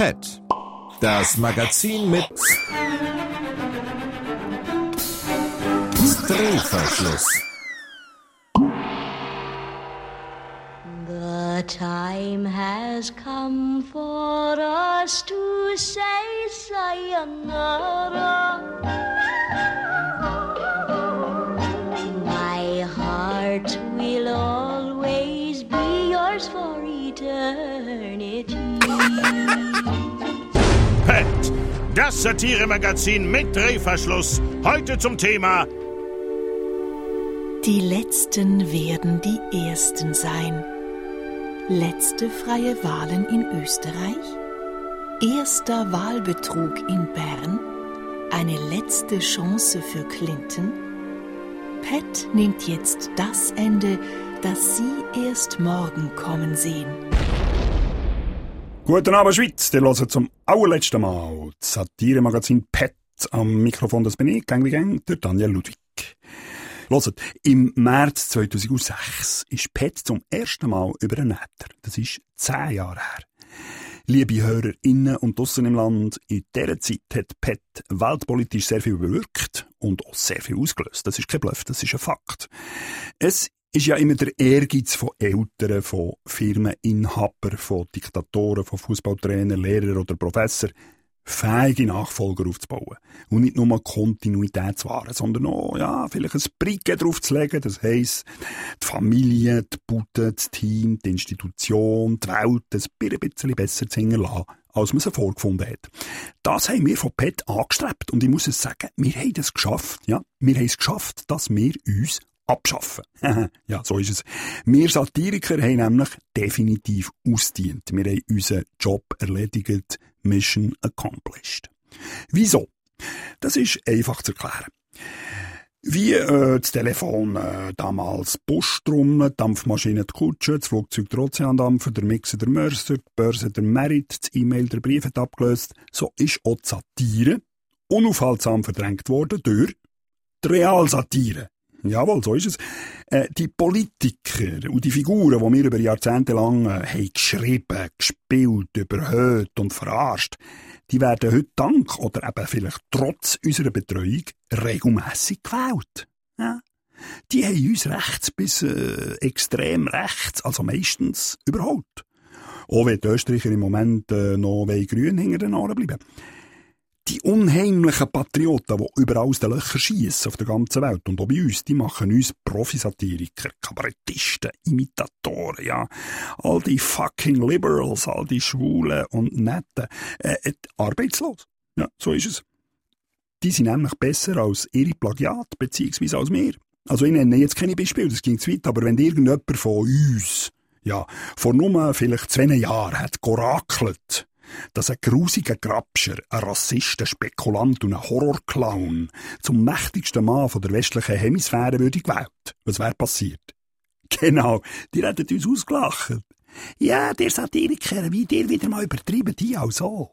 PET, das Magazin mit Drehverschluss. The time has come for us to say sayonara. Das Satiremagazin mit Drehverschluss. Heute zum Thema Die Letzten werden die Ersten sein. Letzte freie Wahlen in Österreich. Erster Wahlbetrug in Bern. Eine letzte Chance für Clinton. Pat nimmt jetzt das Ende, das Sie erst morgen kommen sehen. Guten Abend, Schweiz. Ihr hört zum allerletzten Mal das Satire-Magazin PET. Am Mikrofon, das bin ich, gang wie gang, der Daniel Ludwig. Hört, im März 2006 ist PET zum ersten Mal über einen Äther. Das ist zehn Jahre her. Liebe HörerInnen und draussen im Land, in dieser Zeit hat PET weltpolitisch sehr viel bewirkt und auch sehr viel ausgelöst. Das ist kein Bluff, das ist ein Fakt. Es ist ja immer der Ehrgeiz von Eltern, von Firmeninhabern, von Diktatoren, von Fußballtrainern, Lehrern oder Professor, fähige Nachfolger aufzubauen. Und nicht nur Kontinuität zu wahren, sondern auch, ja, vielleicht ein Bricke draufzulegen. Das heisst, die Familie, die Bude, das Team, die Institution, die Welt ein bisschen besser zu hinterlassen, als man sie vorgefunden hat. Das haben wir von PET angestrebt. Und ich muss es sagen, wir haben es geschafft, ja. Wir haben es geschafft, dass wir uns abschaffen. ja, so ist es. Wir Satiriker haben nämlich definitiv ausdient. Wir haben unseren Job erledigt. Mission accomplished. Wieso? Das ist einfach zu erklären. Wie äh, das Telefon äh, damals Posttrommel, Dampfmaschine die Kutsche, das Flugzeug der Ozeandampfer, der Mixer der Mörser, die Börse der Merit, das E-Mail der Brief hat abgelöst, so ist auch die Satire unaufhaltsam verdrängt worden durch die Realsatire. Jawohl, so ist es. Äh, die Politiker und die Figuren, die wir über Jahrzehnte lang äh, haben geschrieben, gespielt, überhöht und verarscht, die werden heute dank oder eben vielleicht trotz unserer Betreuung regelmässig gewählt. Ja. Die haben uns rechts bis äh, extrem rechts, also meistens, überholt. Auch wenn die Österreicher im Moment äh, noch grün hinter den Ohren bleiben. Die unheimlichen Patrioten, die überall aus den Löchern schiessen auf der ganzen Welt und auch bei uns, die machen uns Profisatiriker, Kabarettisten, Imitatoren, ja. All die fucking Liberals, all die Schwulen und Netten, äh, äh, arbeitslos. Ja, so ist es. Die sind nämlich besser als ihre Plagiat, beziehungsweise als wir. Also ich nenne jetzt keine Beispiele, das ging zu weit, aber wenn irgendjemand von uns, ja, vor nur vielleicht zwei Jahren hat gerakelt, dass ein grusiger Grabscher, ein Rassist, ein Spekulant und ein Horrorclown zum mächtigsten Mann von der westlichen Hemisphäre würde gewählt. Was wäre passiert? Genau, die hätten uns ausgelacht. Ja, der Satiriker, wie der wieder mal übertrieben, die auch so.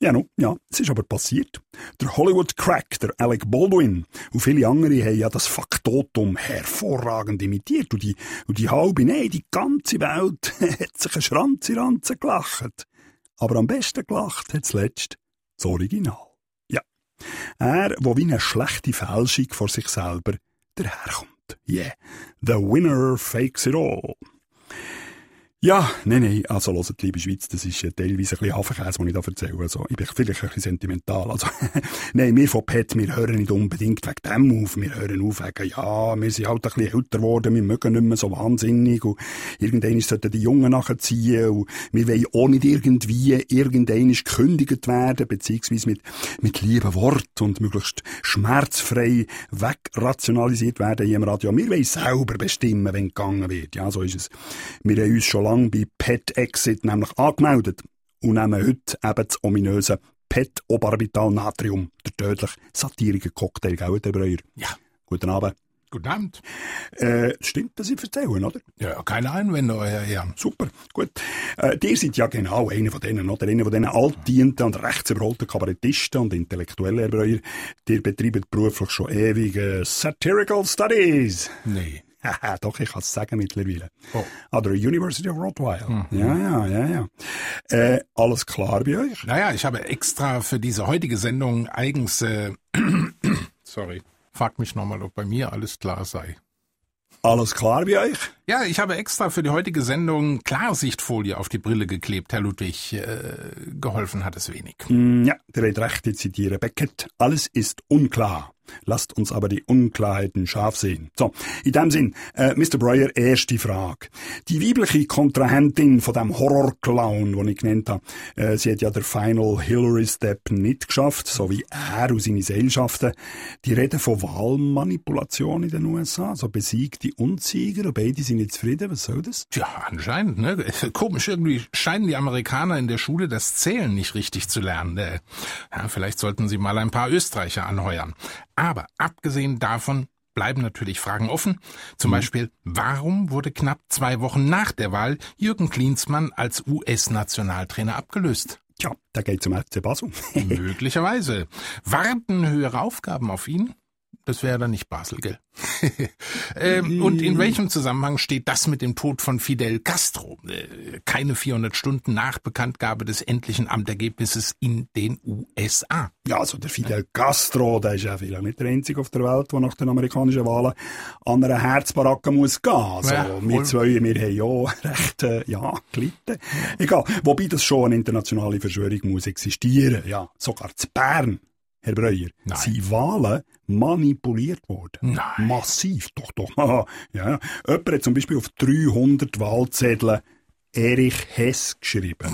Ja, no, ja, es ist aber passiert. Der Hollywood Crack, der Alec Baldwin und viele andere haben ja das Faktotum hervorragend imitiert und die, und die halbe, nein, die ganze Welt hat sich ein Schranz in Ranzen gelacht. Aber am besten gelacht hat zuletzt das Original. Ja. Er, wo wie eine schlechte Fälschung vor sich selber daherkommt. Yeah. The winner fakes it all. Ja, nein, nein, also hört, liebe Schweiz, das ist äh, teilweise ein bisschen Hafenkäse, den ich da erzähle. Also, ich bin vielleicht ein bisschen sentimental. Also, nein, wir von PET, wir hören nicht unbedingt wegen dem auf. Wir hören auf wegen, ja, wir sind halt ein bisschen älter geworden, wir mögen nicht mehr so wahnsinnig und irgendwann sollten die Jungen nachziehen und wir wollen auch nicht irgendwie irgendwann gekündigt werden, beziehungsweise mit, mit lieben Wort und möglichst schmerzfrei wegrationalisiert werden hier im Radio. Wir wollen selber bestimmen, wenn gegangen wird. Ja, so ist es. Wir haben uns schon lang bei Pet Exit nämlich angemeldet und nehmen heute eben das ominöse Pet Obarbital Natrium, der tödliche satirische Cocktail, gell, der Breuer? Ja. Guten Abend. Guten Abend. Äh, stimmt, dass ich erzähle, oder? Ja, keine Einwände, euer Herr. Super, gut. Äh, ihr seid ja genau einer von denen, oder? Einer von denen altdienten und rechtsüberholten Kabarettisten und intellektuellen Erbreuer. Ihr betreibt beruflich schon ewig äh, Satirical Studies. Nee. Doch, ich kann es sagen mittlerweile. Oh. An der University of Rottweil. Ja, ja, ja, ja. Äh, alles klar bei euch? Naja, ich habe extra für diese heutige Sendung eigens, äh, sorry, frag mich nochmal, ob bei mir alles klar sei. Alles klar bei euch? Ja, ich habe extra für die heutige Sendung Klarsichtfolie auf die Brille geklebt, Herr Ludwig. Äh, geholfen hat es wenig. Mm, ja, der hat recht, ich zitiere Beckett. Alles ist unklar. Lasst uns aber die Unklarheiten scharf sehen. So, in dem Sinn, äh, Mr. Breuer, erste Frage. Die weibliche Kontrahentin von dem Horrorclown, den ich genannt habe, äh, sie hat ja der Final Hillary Step nicht geschafft, so wie er und seine Seilschaften. Die reden von Wahlmanipulation in den USA, so besiegte Unzieger und beide sind nicht zufrieden. Was soll das? Tja, anscheinend, ne? Komisch, irgendwie scheinen die Amerikaner in der Schule das Zählen nicht richtig zu lernen. Äh, ja, vielleicht sollten sie mal ein paar Österreicher anheuern. Aber abgesehen davon bleiben natürlich Fragen offen. Zum Beispiel, warum wurde knapp zwei Wochen nach der Wahl Jürgen Klinsmann als US-Nationaltrainer abgelöst? Tja, da geht zum FC Basel. Möglicherweise. Warten höhere Aufgaben auf ihn? Das wäre dann nicht Basel, gell? ähm, und in welchem Zusammenhang steht das mit dem Tod von Fidel Castro? Äh, keine 400 Stunden nach Bekanntgabe des endlichen Amtergebnisses in den USA. Ja, also der Fidel Castro, der ist ja vielleicht nicht der Einzige auf der Welt, der nach den amerikanischen Wahlen an einer Herzbaracke muss gehen. Also Ja, wir wohl. zwei, wir haben ja recht, äh, ja, gelitten. Egal. Wobei das schon eine internationale Verschwörung muss existieren. Ja, sogar zu Bern. Herr Breuer, Nein. sind Wahlen manipuliert worden. Nein. Massiv, doch, doch. ja. Jemand hat zum Beispiel auf 300 Wahlzetteln Erich Hess geschrieben.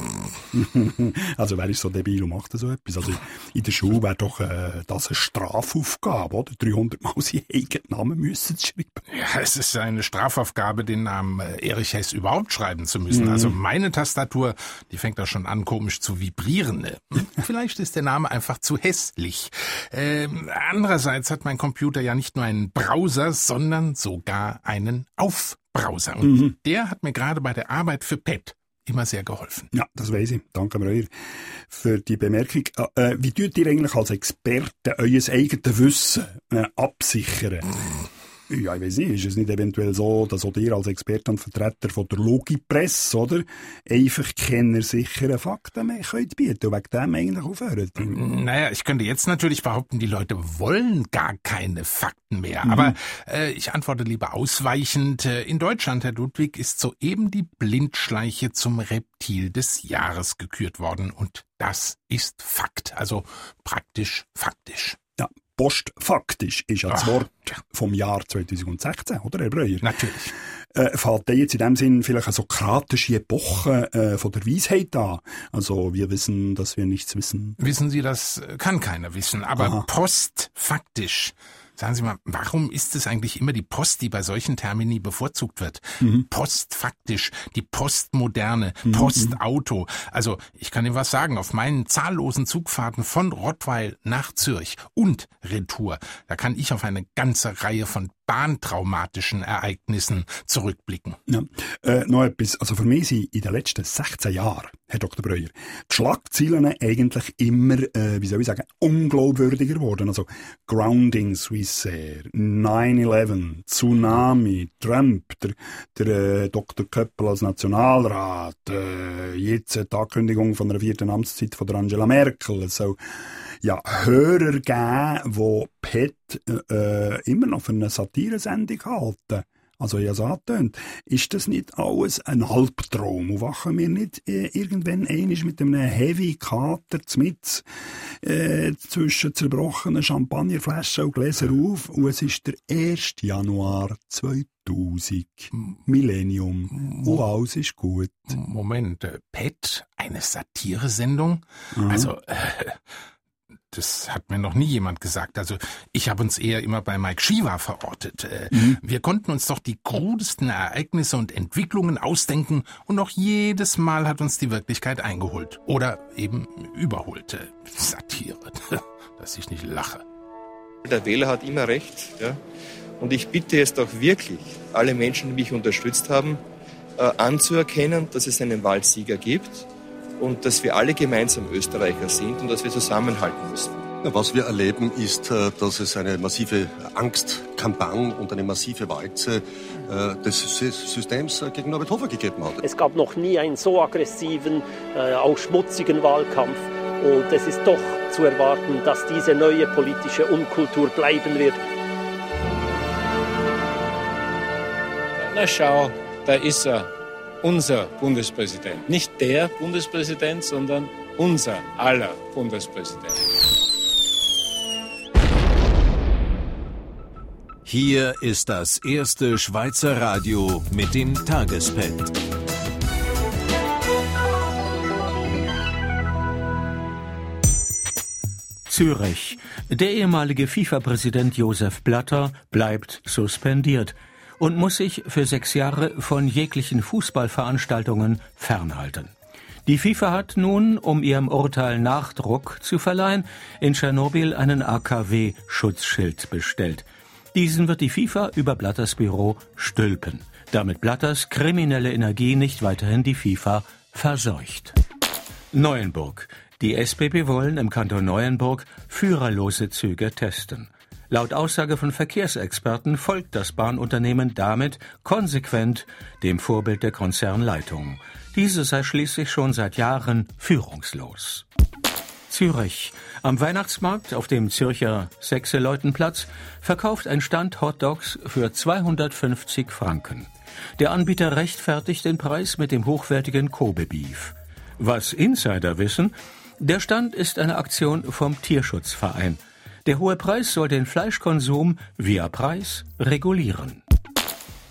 also wer ist so debil und macht so etwas? Also in der Schule wäre doch äh, das eine Strafaufgabe, oder? 300 Mal seinen eigenen Namen müssen zu schreiben. Ja, es ist eine Strafaufgabe, den Namen äh, Erich Hess überhaupt schreiben zu müssen. Also meine Tastatur, die fängt da schon an, komisch zu vibrieren. Hm? Vielleicht ist der Name einfach zu hässlich. Ähm, andererseits hat mein Computer ja nicht nur einen Browser, sondern sogar einen Aufbrowser. Und der hat mir gerade bei der Arbeit für PET immer sehr geholfen. Ja, das weiß ich. Danke mir für die Bemerkung. Äh, wie tut ihr eigentlich als Experte euer eigenes Wissen äh, absichern? Ja, ich weiß nicht, ist es nicht eventuell so, dass auch ihr als Experte und Vertreter von der Logipresse, oder? Einfach keine sicheren Fakten mehr könnt bieten und wegen dem eigentlich aufhören? Naja, ich könnte jetzt natürlich behaupten, die Leute wollen gar keine Fakten mehr. Aber äh, ich antworte lieber ausweichend. Äh, In Deutschland, Herr Ludwig, ist soeben die Blindschleiche zum Reptil des Jahres gekürt worden. Und das ist Fakt. Also praktisch faktisch. Postfaktisch ist ja das Ach. Wort vom Jahr 2016, oder, Herr Breuer? Natürlich. Äh, fällt jetzt in dem Sinn vielleicht eine sokratische Epoche äh, von der Weisheit an? Also, wir wissen, dass wir nichts wissen. Wissen Sie, das kann keiner wissen. Aber Aha. postfaktisch. Sagen Sie mal, warum ist es eigentlich immer die Post, die bei solchen Termini bevorzugt wird? Postfaktisch, die Postmoderne, Postauto. Also, ich kann Ihnen was sagen, auf meinen zahllosen Zugfahrten von Rottweil nach Zürich und Retour, da kann ich auf eine ganze Reihe von bahntraumatischen Ereignissen zurückblicken. Ja. Äh, noch etwas. Also für mich sind in den letzten 16 Jahren, Herr Dr. Breuer, die Schlagzeilen eigentlich immer, äh, wie soll ich sagen, unglaubwürdiger geworden. Also Grounding Swissair, 9-11, Tsunami, Trump, der, der äh, Dr. Köppel als Nationalrat, äh, jetzt die Ankündigung von der vierten Amtszeit von der Angela Merkel. Soll ja, Hörer geben, die PET äh, immer noch für eine Satiresendung halten. Also, habe es angetönt. Ist das nicht alles ein Albtraum? Und wachen wir nicht äh, irgendwann einmal mit einem Heavy Kater mit äh, zwischen zerbrochenen Champagnerflaschen und Gläsern auf und es ist der 1. Januar 2000. Millennium. Und alles ist gut. Moment, äh, Pet, eine Satiresendung? Also, äh, das hat mir noch nie jemand gesagt. Also ich habe uns eher immer bei Mike Shiva verortet. Äh, Wir konnten uns doch die krudesten Ereignisse und Entwicklungen ausdenken und noch jedes Mal hat uns die Wirklichkeit eingeholt. Oder eben überholt. Äh, Satire, dass ich nicht lache. Der Wähler hat immer recht. Ja? Und ich bitte jetzt auch wirklich alle Menschen, die mich unterstützt haben, äh, anzuerkennen, dass es einen Wahlsieger gibt und dass wir alle gemeinsam Österreicher sind und dass wir zusammenhalten müssen. Was wir erleben, ist, äh, dass es eine massive Angstkampagne und eine massive Walze äh, des Systems äh, gegen Norbert Hofer gegeben hat. Es gab noch nie einen so aggressiven, auch schmutzigen Wahlkampf. Und es ist doch zu erwarten, dass diese neue politische Unkultur bleiben wird. Na schau, da ist er, unser Bundespräsident. Nicht der Bundespräsident, sondern unser aller Bundespräsident. Hier ist das erste Schweizer Radio mit dem Tagespad. Zürich. Der ehemalige FIFA-Präsident Josef Blatter bleibt suspendiert und muss sich für sechs Jahre von jeglichen Fußballveranstaltungen fernhalten. Die FIFA hat nun, um ihrem Urteil Nachdruck zu verleihen, in Tschernobyl einen AKW-Schutzschild bestellt. Diesen wird die FIFA über Blatters Büro stülpen, damit Blatters kriminelle Energie nicht weiterhin die FIFA verseucht. Neuenburg. Die SBB wollen im Kanton Neuenburg führerlose Züge testen. Laut Aussage von Verkehrsexperten folgt das Bahnunternehmen damit konsequent dem Vorbild der Konzernleitung. Diese sei schließlich schon seit Jahren führungslos. Zürich. Am Weihnachtsmarkt auf dem Zürcher Sechseleutenplatz verkauft ein Stand Hotdogs für 250 Franken. Der Anbieter rechtfertigt den Preis mit dem hochwertigen Kobe Beef. Was Insider wissen, der Stand ist eine Aktion vom Tierschutzverein. Der hohe Preis soll den Fleischkonsum via Preis regulieren.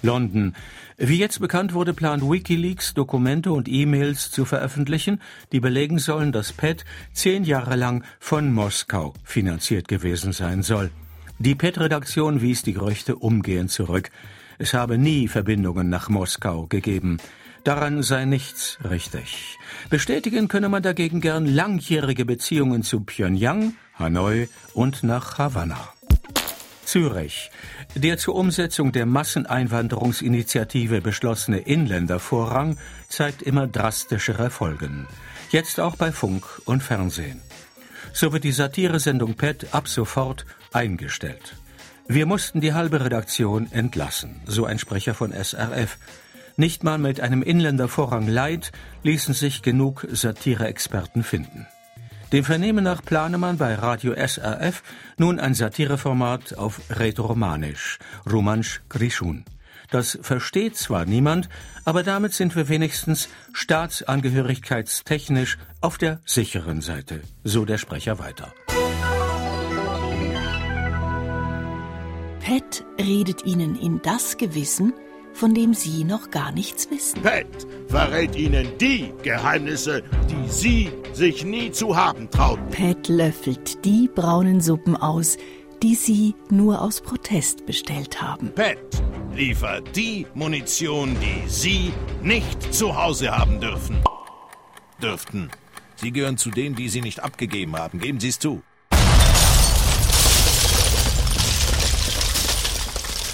London. Wie jetzt bekannt wurde, plant Wikileaks Dokumente und E-Mails zu veröffentlichen, die belegen sollen, dass PET zehn Jahre lang von Moskau finanziert gewesen sein soll. Die PET-Redaktion wies die Gerüchte umgehend zurück. Es habe nie Verbindungen nach Moskau gegeben. Daran sei nichts richtig. Bestätigen könne man dagegen gern langjährige Beziehungen zu Pyongyang, Hanoi und nach Havanna. Zürich. Der zur Umsetzung der Masseneinwanderungsinitiative beschlossene Inländervorrang zeigt immer drastischere Folgen. Jetzt auch bei Funk und Fernsehen. So wird die Satiresendung PET ab sofort eingestellt. Wir mussten die halbe Redaktion entlassen, so ein Sprecher von SRF. Nicht mal mit einem Inländervorrang Leid ließen sich genug Satireexperten finden. Dem Vernehmen nach plane man bei Radio SRF nun ein Satireformat auf Rätoromanisch, Romansch Grishun. Das versteht zwar niemand, aber damit sind wir wenigstens staatsangehörigkeitstechnisch auf der sicheren Seite, so der Sprecher weiter. Pet redet Ihnen in das Gewissen, von dem Sie noch gar nichts wissen. Pet verrät Ihnen die Geheimnisse, die Sie sich nie zu haben trauten. Pet löffelt die braunen Suppen aus, die Sie nur aus Protest bestellt haben. Pet liefert die Munition, die Sie nicht zu Hause haben dürfen. Dürften. Sie gehören zu denen, die Sie nicht abgegeben haben. Geben Sie es zu.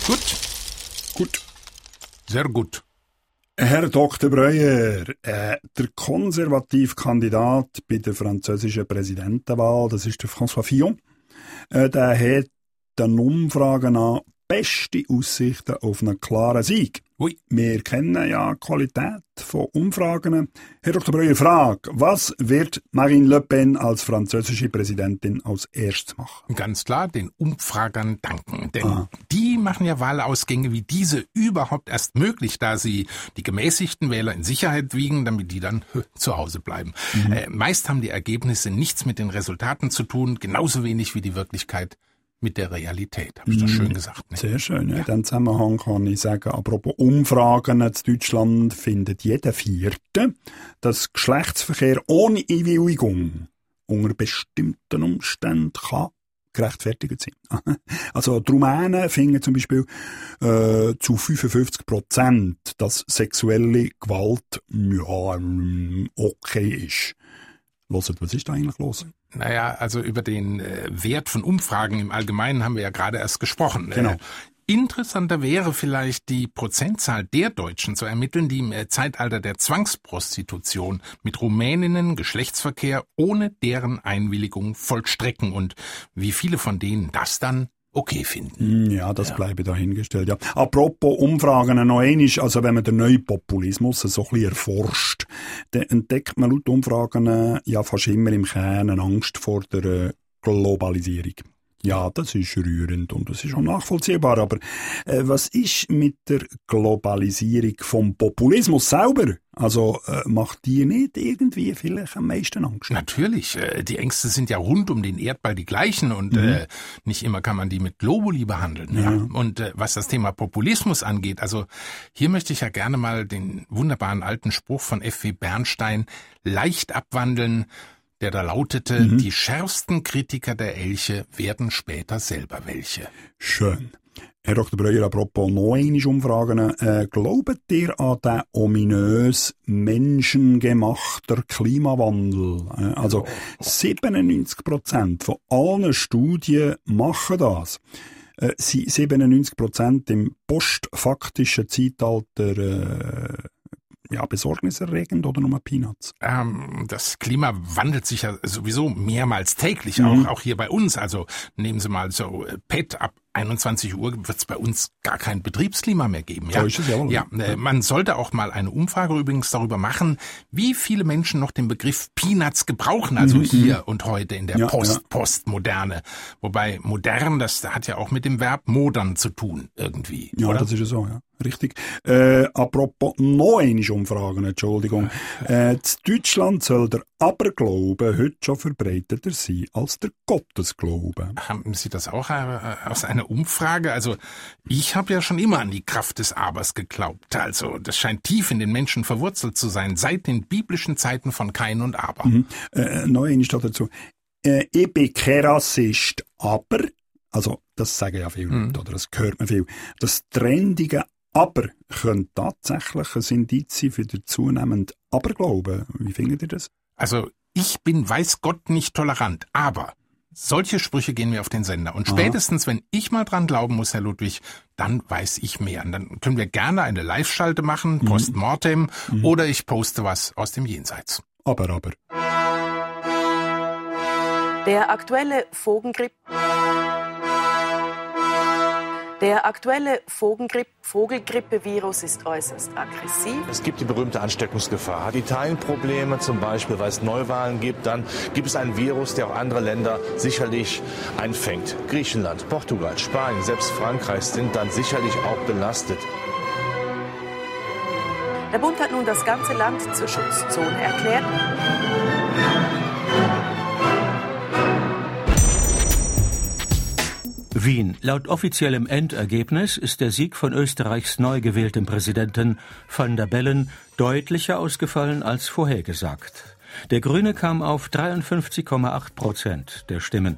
Gut. Gut. Sehr gut. Herr Dr. Breuer, äh, der konservative Kandidat bei der französischen Präsidentenwahl, das ist der François Fillon, äh, der hat den Umfragen nach beste Aussichten auf einen klaren Sieg. Ui. Wir kennen ja die Qualität von Umfragen. Herr Dr. Breuer, Frage, was wird Marine Le Pen als französische Präsidentin als erstes machen? Ganz klar, den Umfragern danken. Denn Ah. die machen ja Wahlausgänge wie diese überhaupt erst möglich, da sie die gemäßigten Wähler in Sicherheit wiegen, damit die dann zu Hause bleiben. Mhm. Äh, meist haben die Ergebnisse nichts mit den Resultaten zu tun, genauso wenig wie die Wirklichkeit mit der Realität. Habe ich Mhm. das schön gesagt? Ne? Sehr schön. Ja. In diesem Zusammenhang kann ich sagen, apropos Umfragen in Deutschland findet jeder Vierte, dass Geschlechtsverkehr ohne Einwilligung unter bestimmten Umständen kann gerechtfertigt sein. Also die Rumänen finden zum Beispiel äh, zu 55 Prozent, dass sexuelle Gewalt ja, ähm, okay ist. Hört, was ist da eigentlich los? Naja, also über den äh, Wert von Umfragen im Allgemeinen haben wir ja gerade erst gesprochen. Genau. Äh, Interessanter wäre vielleicht die Prozentzahl der Deutschen zu ermitteln, die im äh, Zeitalter der Zwangsprostitution mit Rumäninnen Geschlechtsverkehr ohne deren Einwilligung vollstrecken und wie viele von denen das dann okay finden. Hm, ja, das ja. bleibe dahingestellt. Ja. Apropos Umfragen noch einmal, also wenn man den neuen Populismus so ein bisschen erforscht, dann entdeckt man laut Umfragen äh, ja fast immer im Kern eine Angst vor der äh, Globalisierung. Ja, das ist rührend und das ist auch nachvollziehbar. Aber äh, was ist mit der Globalisierung vom Populismus selber? Also äh, macht die nicht irgendwie vielleicht am meisten Angst? Natürlich. Äh, die Ängste sind ja rund um den Erdball die gleichen und mhm. äh, nicht immer kann man die mit Globuli behandeln. Ja. ja. Und äh, was das Thema Populismus angeht, also hier möchte ich ja gerne mal den wunderbaren alten Spruch von F.W. Bernstein leicht abwandeln der da lautete, mhm. die schärfsten Kritiker der Elche werden später selber welche. Schön. Herr Dr. Breuer, apropos noch einmal Umfragen. Äh, glaubt ihr an den ominös menschengemachten Klimawandel? Äh, also 97 Prozent von allen Studien machen das. Äh, 97 Prozent im postfaktischen Zeitalter äh, ja, besorgniserregend oder nur Peanuts? Ähm, das Klima wandelt sich ja sowieso mehrmals täglich, mhm. auch, auch hier bei uns. Also nehmen Sie mal so äh, PET ab 21 Uhr wird es bei uns gar kein Betriebsklima mehr geben. Ja, ja, äh, man sollte auch mal eine Umfrage übrigens darüber machen, wie viele Menschen noch den Begriff Peanuts gebrauchen, also mhm. hier und heute in der ja, Post, ja. Postmoderne. Wobei modern, das hat ja auch mit dem Verb modern zu tun irgendwie. Ja, oder? das ist ja so, ja. Richtig. Äh, apropos noch eine Umfragen, Entschuldigung. Äh, in Deutschland soll der Aberglaube heute schon verbreiteter sein als der Gottesglaube. Haben Sie das auch äh, aus einer Umfrage? Also ich habe ja schon immer an die Kraft des Abers geglaubt. Also das scheint tief in den Menschen verwurzelt zu sein, seit den biblischen Zeiten von Kain und Aber. Mhm. Äh, neu steht dazu. Äh, ich bin kein Rassist, aber, also das sagen ja viele mhm. Leute, oder das hört man viel, das trendige aber könnte tatsächlich ein Indiz sein für den zunehmenden Aberglauben. Wie findet ihr das? Also ich bin weiß Gott nicht tolerant, aber solche Sprüche gehen mir auf den Sender. Und spätestens, Aha. wenn ich mal dran glauben muss, Herr Ludwig, dann weiß ich mehr. Und dann können wir gerne eine Live-Schalte machen, mhm. postmortem, mhm. oder ich poste was aus dem Jenseits. Aber, aber. Der aktuelle Vogengrippe der aktuelle Vogelgrippevirus ist äußerst aggressiv. Es gibt die berühmte Ansteckungsgefahr. Die Teilenprobleme zum Beispiel, weil es Neuwahlen gibt. Dann gibt es einen Virus, der auch andere Länder sicherlich einfängt. Griechenland, Portugal, Spanien, selbst Frankreich sind dann sicherlich auch belastet. Der Bund hat nun das ganze Land zur Schutzzone erklärt. Wien. Laut offiziellem Endergebnis ist der Sieg von Österreichs neu gewähltem Präsidenten van der Bellen deutlicher ausgefallen als vorhergesagt. Der Grüne kam auf 53,8 Prozent der Stimmen.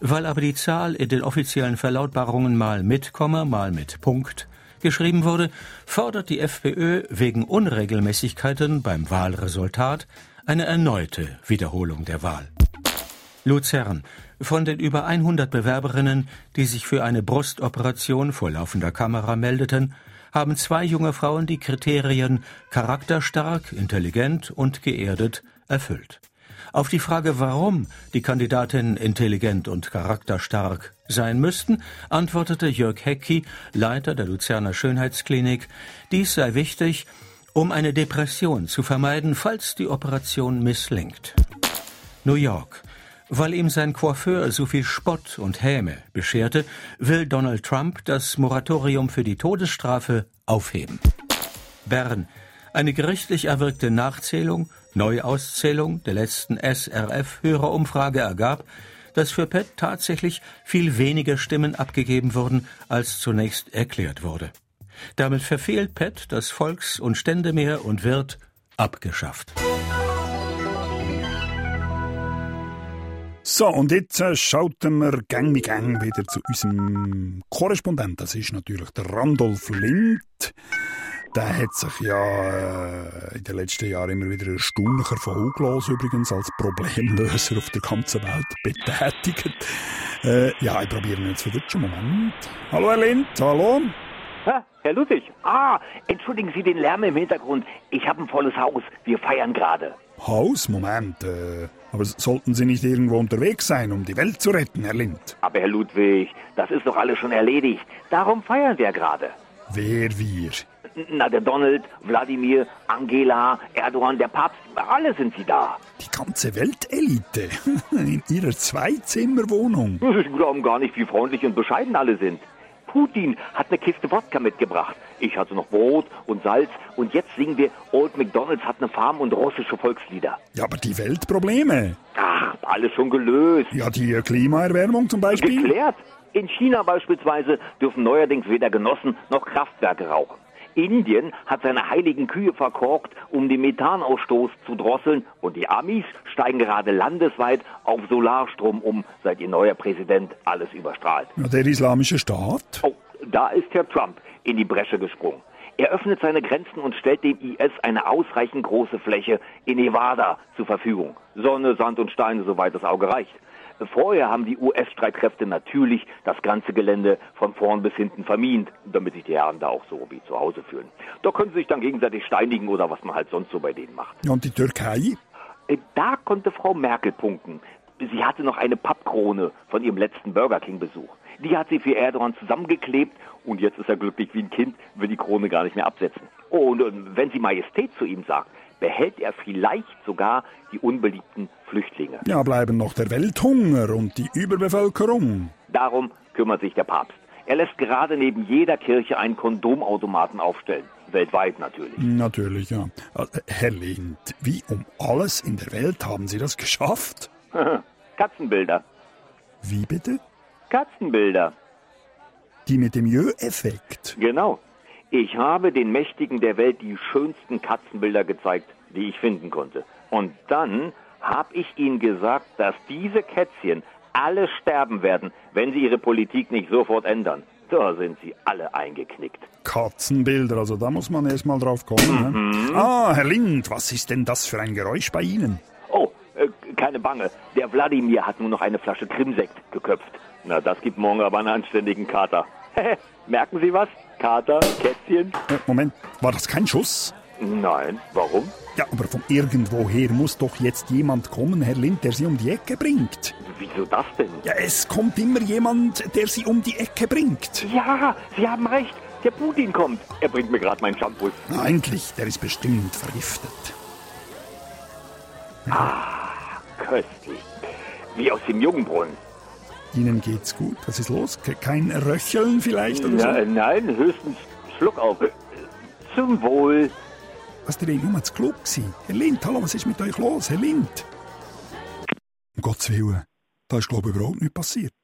Weil aber die Zahl in den offiziellen Verlautbarungen mal mit Komma, mal mit Punkt geschrieben wurde, fordert die FPÖ wegen Unregelmäßigkeiten beim Wahlresultat eine erneute Wiederholung der Wahl. Luzern. Von den über 100 Bewerberinnen, die sich für eine Brustoperation vor laufender Kamera meldeten, haben zwei junge Frauen die Kriterien charakterstark, intelligent und geerdet erfüllt. Auf die Frage, warum die Kandidatinnen intelligent und charakterstark sein müssten, antwortete Jörg Hecki, Leiter der Luzerner Schönheitsklinik, dies sei wichtig, um eine Depression zu vermeiden, falls die Operation misslingt. New York. Weil ihm sein Coiffeur so viel Spott und Häme bescherte, will Donald Trump das Moratorium für die Todesstrafe aufheben. Bern. Eine gerichtlich erwirkte Nachzählung, Neuauszählung der letzten SRF-Hörerumfrage ergab, dass für Pett tatsächlich viel weniger Stimmen abgegeben wurden, als zunächst erklärt wurde. Damit verfehlt Pett das Volks- und Ständemeer und wird abgeschafft. So, und jetzt äh, schalten wir gang mit gang wieder zu unserem Korrespondent. Das ist natürlich der Randolph Lind. Der hat sich ja äh, in den letzten Jahren immer wieder erstaunlicher von Huglos übrigens als Problemlöser auf der ganzen Welt betätigt. Äh, ja, ich probiere jetzt verwutschen. Moment. Hallo, Herr Lind, hallo. Ha, Herr Ludwig. Ah, entschuldigen Sie den Lärm im Hintergrund. Ich habe ein volles Haus. Wir feiern gerade. Haus? Moment. Äh, aber sollten Sie nicht irgendwo unterwegs sein, um die Welt zu retten, Herr Lind? Aber Herr Ludwig, das ist doch alles schon erledigt. Darum feiern wir gerade. Wer wir? Na, der Donald, Wladimir, Angela, Erdogan, der Papst, alle sind sie da. Die ganze Weltelite in ihrer Zweizimmerwohnung. Sie glauben gar nicht, wie freundlich und bescheiden alle sind. Putin hat eine Kiste Wodka mitgebracht. Ich hatte noch Brot und Salz und jetzt singen wir Old McDonalds hat eine Farm und russische Volkslieder. Ja, aber die Weltprobleme. Ach, alles schon gelöst. Ja, die Klimaerwärmung zum Beispiel. Geklärt. In China beispielsweise dürfen neuerdings weder Genossen noch Kraftwerke rauchen. Indien hat seine heiligen Kühe verkorkt, um den Methanausstoß zu drosseln. Und die Amis steigen gerade landesweit auf Solarstrom um, seit ihr neuer Präsident alles überstrahlt. Ja, der islamische Staat? Oh, da ist Herr Trump in die Bresche gesprungen. Er öffnet seine Grenzen und stellt dem IS eine ausreichend große Fläche in Nevada zur Verfügung. Sonne, Sand und Steine, soweit das Auge reicht. Vorher haben die US-Streitkräfte natürlich das ganze Gelände von vorn bis hinten vermint, damit sich die Herren da auch so wie zu Hause fühlen. Da können sie sich dann gegenseitig steinigen oder was man halt sonst so bei denen macht. Und die Türkei? Äh, da konnte Frau Merkel punkten. Sie hatte noch eine Pappkrone von ihrem letzten Burger King-Besuch. Die hat sie für Erdogan zusammengeklebt und jetzt ist er glücklich wie ein Kind, will die Krone gar nicht mehr absetzen. Und wenn sie Majestät zu ihm sagt, behält er vielleicht sogar die unbeliebten Flüchtlinge. Ja, bleiben noch der Welthunger und die Überbevölkerung. Darum kümmert sich der Papst. Er lässt gerade neben jeder Kirche einen Kondomautomaten aufstellen. Weltweit natürlich. Natürlich, ja. Äh, Herr Lind, wie um alles in der Welt haben Sie das geschafft? Katzenbilder. Wie bitte? Katzenbilder. Die mit dem Jö-Effekt. Genau. Ich habe den Mächtigen der Welt die schönsten Katzenbilder gezeigt, die ich finden konnte. Und dann habe ich ihnen gesagt, dass diese Kätzchen alle sterben werden, wenn sie ihre Politik nicht sofort ändern. Da sind sie alle eingeknickt. Katzenbilder, also da muss man erst mal drauf kommen. Mhm. Ne? Ah, Herr Lind, was ist denn das für ein Geräusch bei Ihnen? Oh, äh, keine Bange. Der Wladimir hat nur noch eine Flasche Krimsekt geköpft. Na, das gibt morgen aber einen anständigen Kater. Merken Sie was? Kater, Kätzchen. Äh, Moment, war das kein Schuss? Nein, warum? Ja, aber von irgendwoher muss doch jetzt jemand kommen, Herr Lind, der Sie um die Ecke bringt. Wieso das denn? Ja, es kommt immer jemand, der Sie um die Ecke bringt. Ja, Sie haben recht. Der Putin kommt. Er bringt mir gerade meinen Shampoo. Na, endlich, der ist bestimmt vergiftet. Ah, köstlich. Wie aus dem Jungenbrunnen. Ihnen geht's gut? Was ist los? Kein Röcheln vielleicht oder Na, so? Nein, höchstens Schluck auf. Zum Wohl. Was der nur zu klug gewesen? Herr Lind, hallo, was ist mit euch los, Herr Lind? Um Gottes Willen, da ist glaube ich überhaupt nichts passiert.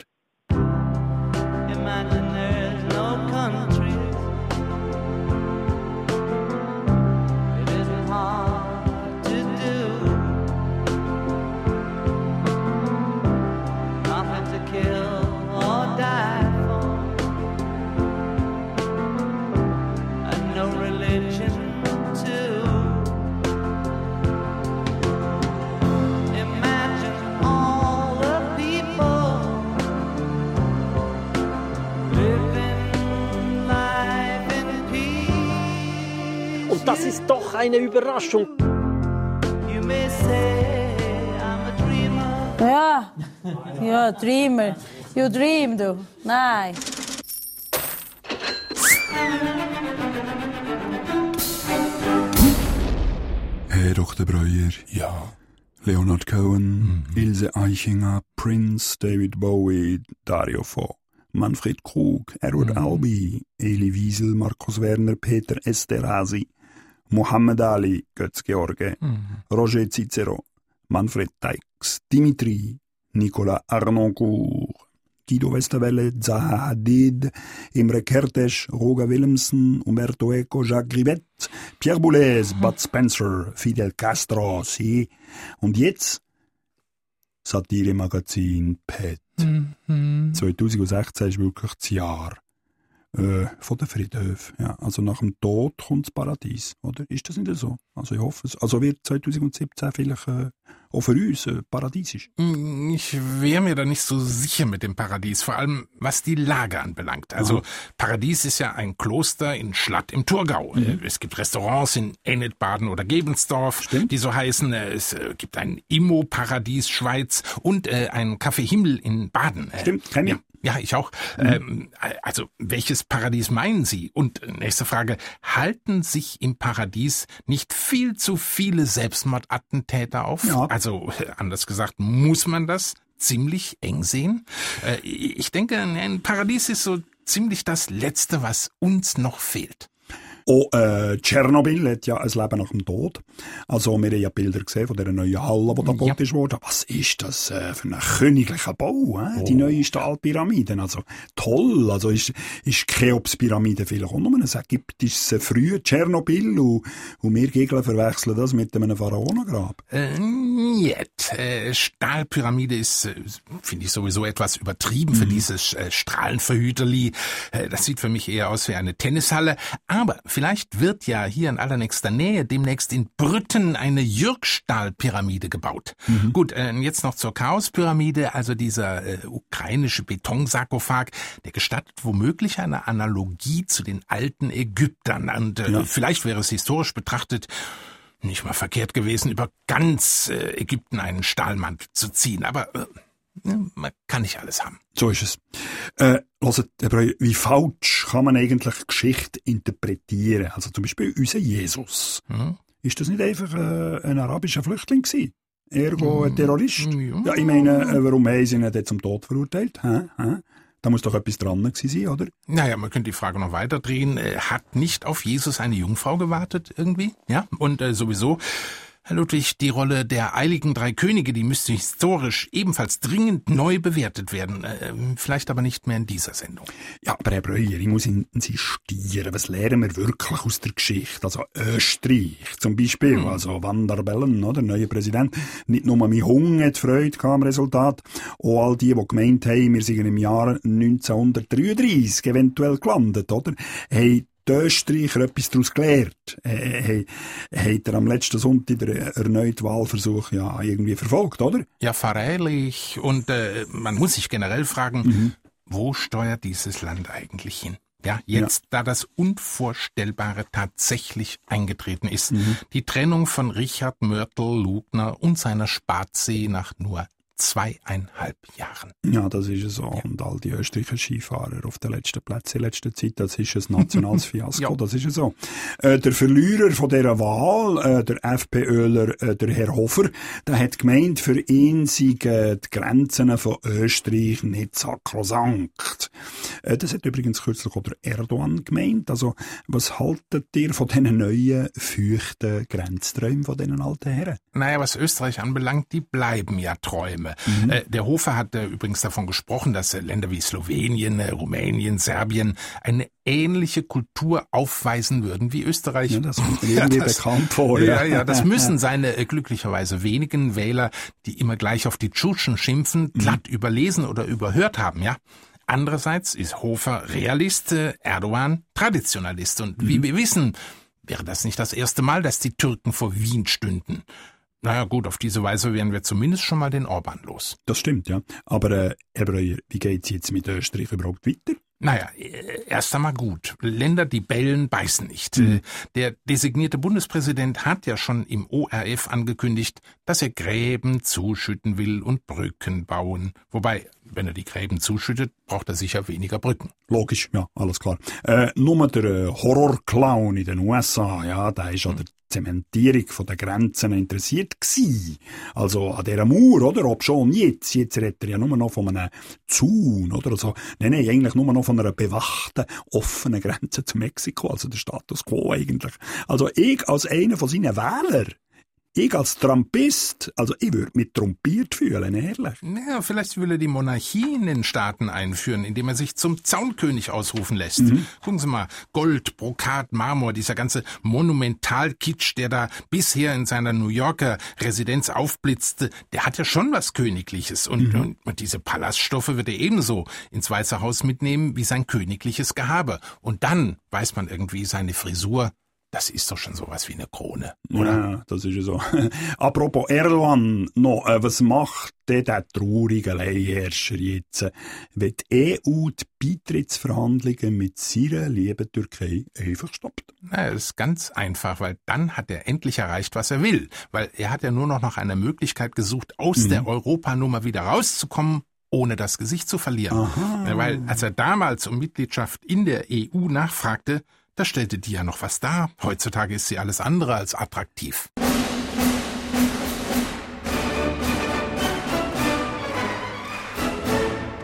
Das ist doch eine Überraschung. You may say I'm a dreamer. Ja, ja, Dreamer. You dream, du. Nein. Herr Dr. Breuer. Ja. Leonard Cohen, Ilse Eichinger, Prince, David Bowie, Dario Fo, Manfred Krug, Edward Albee, Eli Wiesel, Markus Werner, Peter Esterhazy, Mohammed Ali, Götz George, Roger Cicero, Manfred Teix, Dimitri, Nicolas Arnoncourt, Guido Westerwelle, Zaha Hadid, Imre Kertész, Roger Willemsen, Umberto Eco, Jacques Grivet, Pierre Boulez, Bud Spencer, Fidel Castro, sie. Und jetzt Satire-Magazin PET. 2016 ist wirklich das Jahr, Äh, von der Friedhof. Ja, also nach dem Tod kommt das Paradies, oder? Ist das nicht so? Also ich hoffe es. Also wird 2017 vielleicht äh, auch für uns äh, paradiesisch. Hm, Ich wäre mir da nicht so sicher mit dem Paradies, vor allem was die Lage anbelangt. Also Paradies ist ja ein Kloster in Schlatt im Thurgau. Äh, Es gibt Restaurants in Ennetbaden oder Gebensdorf, die so heißen. Es äh, gibt ein Immo-Paradies Schweiz und äh, ein Café Himmel in Baden. Äh, Stimmt, kenn ich. ja. Ja, ich auch. Ähm, also, welches Paradies meinen Sie? Und nächste Frage, halten sich im Paradies nicht viel zu viele Selbstmordattentäter auf? Ja. Also, anders gesagt, muss man das ziemlich eng sehen? Äh, ich denke, ein Paradies ist so ziemlich das Letzte, was uns noch fehlt. Auch äh, Tschernobyl hat ja ein Leben nach dem Tod. Also wir haben ja Bilder gesehen von dieser neuen Halle, die da gebaut ist worden. Was ist das äh, für ein königlicher Bau? Äh? Die neue Stahlpyramide. Also toll. Also ist, ist Cheops-Pyramide vielleicht auch nur ein ägyptisches äh, frühe Tschernobyl und, und wir Gegner verwechseln das mit einem Pharaonengrab. Äh. Äh, Stahlpyramide ist, äh, finde ich sowieso etwas übertrieben für dieses äh, Strahlenverhüterli. Äh, das sieht für mich eher aus wie eine Tennishalle. Aber vielleicht wird ja hier in allernächster Nähe demnächst in Brütten eine Jürgstahlpyramide gebaut. Gut, äh, jetzt noch zur Chaospyramide, also dieser äh, ukrainische Betonsarkophag, der gestattet womöglich eine Analogie zu den alten Ägyptern. Und äh, Ja. vielleicht wäre es historisch betrachtet nicht mal verkehrt gewesen, über ganz äh, Ägypten einen Stahlmantel zu ziehen. Aber äh, man kann nicht alles haben. So ist es. Äh, hört, Herr Breuer, wie falsch kann man eigentlich Geschichte interpretieren? Also zum Beispiel unser Jesus. Hm? Ist das nicht einfach äh, ein arabischer Flüchtling gewesen? Ergo Hm. ein Terrorist? Ja, ich meine, äh, warum haben sie ihn denn zum Tod verurteilt? Hä? Hä? Da muss doch etwas dran sein, oder? Naja, man könnte die Frage noch weiter drehen. Äh, hat nicht auf Jesus eine Jungfrau gewartet irgendwie? Ja, und äh, sowieso, Herr Ludwig, die Rolle der eiligen drei Könige, die müsste historisch ebenfalls dringend neu bewertet werden. Äh, vielleicht aber nicht mehr in dieser Sendung. Ja, aber Herr Breuer, ich muss insistieren. Was lernen wir wirklich aus der Geschichte? Also Österreich zum Beispiel, also Van der Bellen, oder? Neuer Präsident. Nicht nur mein Hunger hat Freude gehabt am Resultat. Auch all die, die gemeint haben, wir sind im Jahr 1933 eventuell gelandet, oder? Haben die Österreicher etwas daraus gelernt? Äh, hat er am letzten Sonntag den erneuten Wahlversuch ja irgendwie verfolgt, oder? Ja, freilich. Und äh, man muss sich generell fragen, wo steuert dieses Land eigentlich hin? Ja, jetzt, da das Unvorstellbare tatsächlich eingetreten ist. Die Trennung von Richard Mörtel-Lugner und seiner Spatsee nach nur zweieinhalb Jahren. Ja, das ist es so. Und all die österreichischen Skifahrer auf den letzten Plätzen in letzter Zeit, das ist ein nationales Fiasko, Ja. das ist es so. Äh, der Verlierer von dieser Wahl, äh, der FPÖler, äh, der Herr Hofer, der hat gemeint, für ihn seien die Grenzen von Österreich nicht sakrosankt. Äh, das hat übrigens kürzlich auch der Erdogan gemeint. Also, was haltet ihr von diesen neuen, feuchten Grenzträumen von diesen alten Herren? Naja, was Österreich anbelangt, die bleiben ja Träume. Äh, der Hofer hat äh, übrigens davon gesprochen, dass äh, Länder wie Slowenien, Rumänien, Serbien eine ähnliche Kultur aufweisen würden wie Österreich. Ja, das mir irgendwie bekannt vor, ja. Ja, ja, das müssen seine glücklicherweise wenigen Wähler, die immer gleich auf die Tschutschen schimpfen, glatt überlesen oder überhört haben, ja. Andererseits ist Hofer Realist, Erdogan Traditionalist. Und wie wir wissen, wäre das nicht das erste Mal, dass die Türken vor Wien stünden. Naja gut, auf diese Weise wären wir zumindest schon mal den Orban los. Das stimmt, ja. Aber, äh, Herr Breuer, wie geht's jetzt mit Österreich überhaupt weiter? Naja, äh, erst einmal gut. Länder, die bellen, beißen nicht. Äh, Der designierte Bundespräsident hat ja schon im ORF angekündigt, dass er Gräben zuschütten will und Brücken bauen. Wobei, wenn er die Gräben zuschüttet, braucht er sicher weniger Brücken. Logisch, ja, alles klar. Äh, nur der Horrorclown in den USA, ja, der ist an der Zementierung von der Grenzen interessiert gsi. Also an dieser Mauer, oder? Ob schon jetzt. Jetzt redet er ja nur noch von einem Zaun, oder? Also, nein, nein, eigentlich nur noch von einer bewachten, offenen Grenze zu Mexiko. Also der Status quo eigentlich. Also ich als einer von seinen Wählern, Ich als Trumpist, also ich würde mich trompiert fühlen, ehrlich. Ja, vielleicht will er die Monarchie in den Staaten einführen, indem er sich zum Zaunkönig ausrufen lässt. Mhm. Gucken Sie mal, Gold, Brokat, Marmor, dieser ganze Monumentalkitsch, der da bisher in seiner New Yorker Residenz aufblitzte, der hat ja schon was Königliches. Und, Mhm. und, und diese Palaststoffe wird er ebenso ins Weiße Haus mitnehmen wie sein königliches Gehabe. Und dann weiß man irgendwie seine Frisur. Das ist doch schon sowas wie eine Krone. Ja, das ist ja so. Apropos Erdogan, noch, äh, was macht denn der traurige Leihherrscher jetzt, wenn die EU die Beitrittsverhandlungen mit seiner lieben Türkei einfach stoppt? Na, das ist ganz einfach, weil dann hat er endlich erreicht, was er will. Weil er hat ja nur noch nach einer Möglichkeit gesucht, aus Mhm. der Europanummer wieder rauszukommen, ohne das Gesicht zu verlieren. Ja, weil als er damals um Mitgliedschaft in der EU nachfragte, da stellte die ja noch was dar. Heutzutage ist sie alles andere als attraktiv.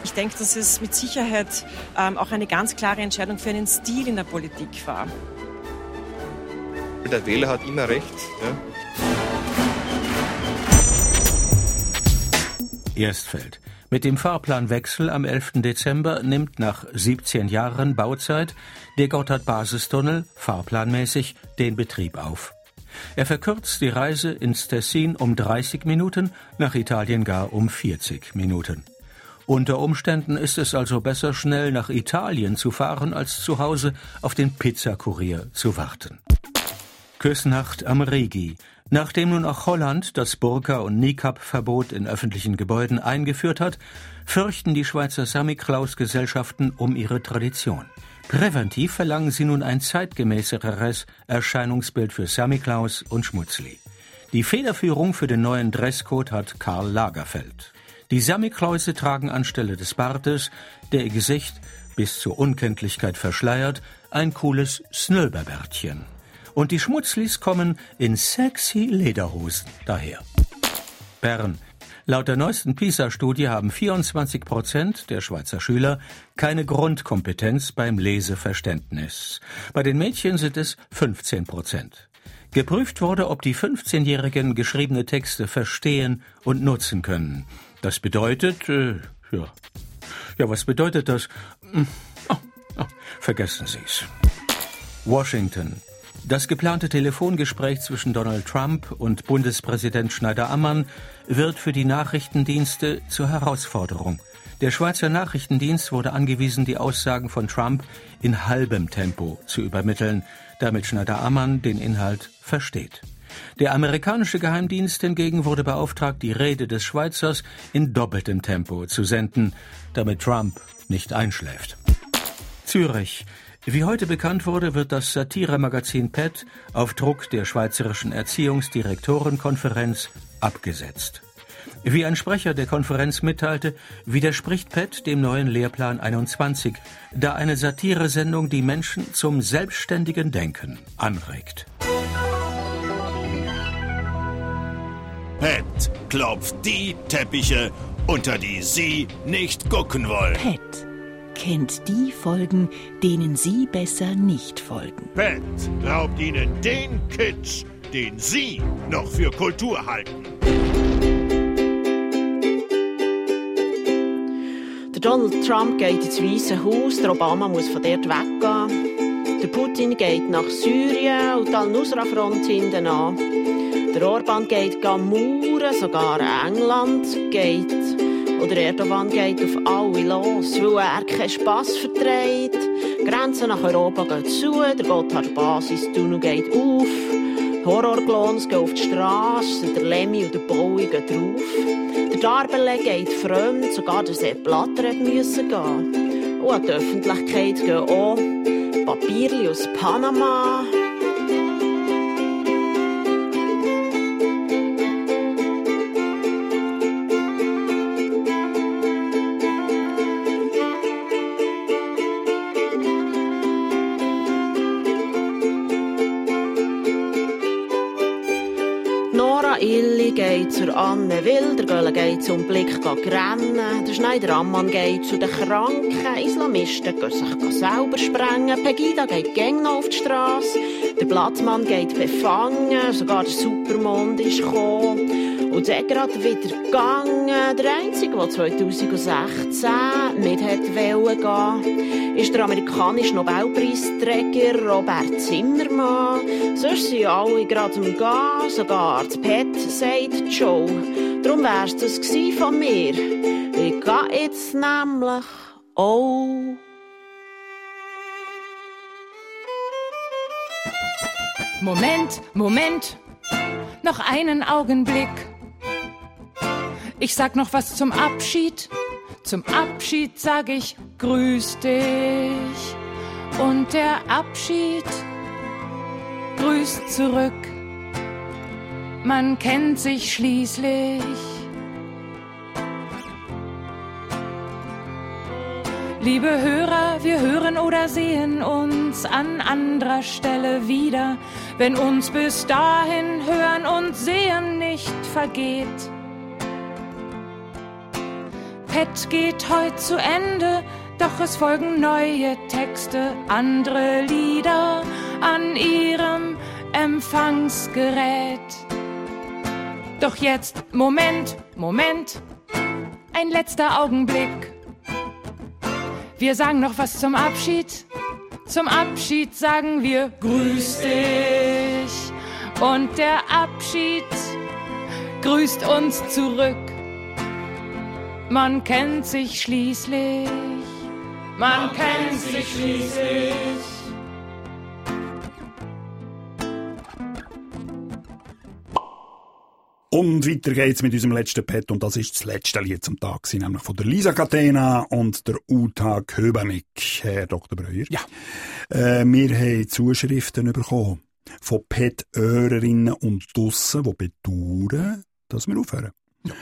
Ich denke, dass es mit Sicherheit ähm, auch eine ganz klare Entscheidung für einen Stil in der Politik war. Der Wähler hat immer recht. Ja. Erstfeld. Mit dem Fahrplanwechsel am 11. Dezember nimmt nach 17 Jahren Bauzeit der Gotthard-Basistunnel fahrplanmäßig den Betrieb auf. Er verkürzt die Reise ins Tessin um 30 Minuten, nach Italien gar um 40 Minuten. Unter Umständen ist es also besser, schnell nach Italien zu fahren, als zu Hause auf den Pizzakurier zu warten. Küssnacht am Rigi. Nachdem nun auch Holland das Burka- und Niqab-Verbot in öffentlichen Gebäuden eingeführt hat, fürchten die Schweizer Samichlaus-Gesellschaften um ihre Tradition. Präventiv verlangen sie nun ein zeitgemäßeres Erscheinungsbild für Samichlaus und Schmutzli. Die Federführung für den neuen Dresscode hat Karl Lagerfeld. Die Samichlause tragen anstelle des Bartes, der ihr Gesicht bis zur Unkenntlichkeit verschleiert, ein cooles Snöberbärtchen. Und die Schmutzlis kommen in sexy Lederhosen daher. Bern. Laut der neuesten PISA-Studie haben 24 Prozent der Schweizer Schüler keine Grundkompetenz beim Leseverständnis. Bei den Mädchen sind es 15 Prozent. Geprüft wurde, ob die 15-Jährigen geschriebene Texte verstehen und nutzen können. Das bedeutet, äh, ja. Ja, was bedeutet das? Hm, Oh, oh, vergessen Sie's. Washington. Das geplante Telefongespräch zwischen Donald Trump und Bundespräsident Schneider-Ammann wird für die Nachrichtendienste zur Herausforderung. Der Schweizer Nachrichtendienst wurde angewiesen, die Aussagen von Trump in halbem Tempo zu übermitteln, damit Schneider-Ammann den Inhalt versteht. Der amerikanische Geheimdienst hingegen wurde beauftragt, die Rede des Schweizers in doppeltem Tempo zu senden, damit Trump nicht einschläft. Zürich. Wie heute bekannt wurde, wird das Satiremagazin PET auf Druck der Schweizerischen Erziehungsdirektorenkonferenz abgesetzt. Wie ein Sprecher der Konferenz mitteilte, widerspricht PET dem neuen Lehrplan 21, da eine Satiresendung die Menschen zum selbstständigen Denken anregt. Pet klopft die Teppiche, unter die Sie nicht gucken wollen. Pet kennt die Folgen, denen Sie besser nicht folgen. Pet raubt Ihnen den Kitsch, den Sie noch für Kultur halten. Der Donald Trump geht ins Weiße Haus, der Obama muss von dort weggehen. Der Putin geht nach Syrien und die Al-Nusra-Front hinten an. Der Orban geht mauern, sogar England geht. Oder Erdogan geht auf alle los, weil er keinen Spass verträgt. Grenzen nach Europa gehen zu, der Gotthard-Basis-Tunnel geht auf. Horrorglons gehen auf die Straße, der Lemmy und der Bowie gehen drauf. Der Darbele geht fremd, sogar der Sepp Blatter müssen gehen. Und die Öffentlichkeit gehen auch Papierli aus Panama. Zur Anne Will, der Gölle geht zum Blick rennen, der Schneider-Ammann geht zu den kranken. Islamisten, gehen sich selber sprengen, Pegida geht gäng noch auf die Straße, der Blattmann geht befangen, sogar der Supermond ist gekommen. Und der gerade wieder gegangen. Der Einzige, der 2016 nicht hat gehen, ist der amerikanische Nobelpreisträger Robert Zimmermann. Sonst sind alle gerade am Gehen, sogar das Pet sagt Joe. Darum wär's das von mir. Ich geh jetzt nämlich auch. Moment, Moment, noch einen Augenblick. Ich sag noch was zum Abschied. Zum Abschied sag ich Grüß dich. Und der Abschied grüßt zurück. Man kennt sich schließlich. Liebe Hörer, wir hören oder sehen uns an anderer Stelle wieder, wenn uns bis dahin hören und sehen nicht vergeht. Pet geht heute zu Ende, doch es folgen neue Texte, andere Lieder an ihrem Empfangsgerät. Doch jetzt, Moment, Moment, ein letzter Augenblick. Wir sagen noch was zum Abschied. Zum Abschied sagen wir Grüß dich. Und der Abschied grüßt uns zurück. Man kennt sich schließlich. Man kennt sich schließlich. Und weiter geht's mit unserem letzten Pet und das ist das letzte Lied zum Tag, nämlich von der Lisa Catena und der Uta Köbernick, Herr Dr. Breuer. Ja. Äh, wir haben Zuschriften bekommen von Pet-Hörerinnen und Dussen, die bedauern, dass wir aufhören. Ja.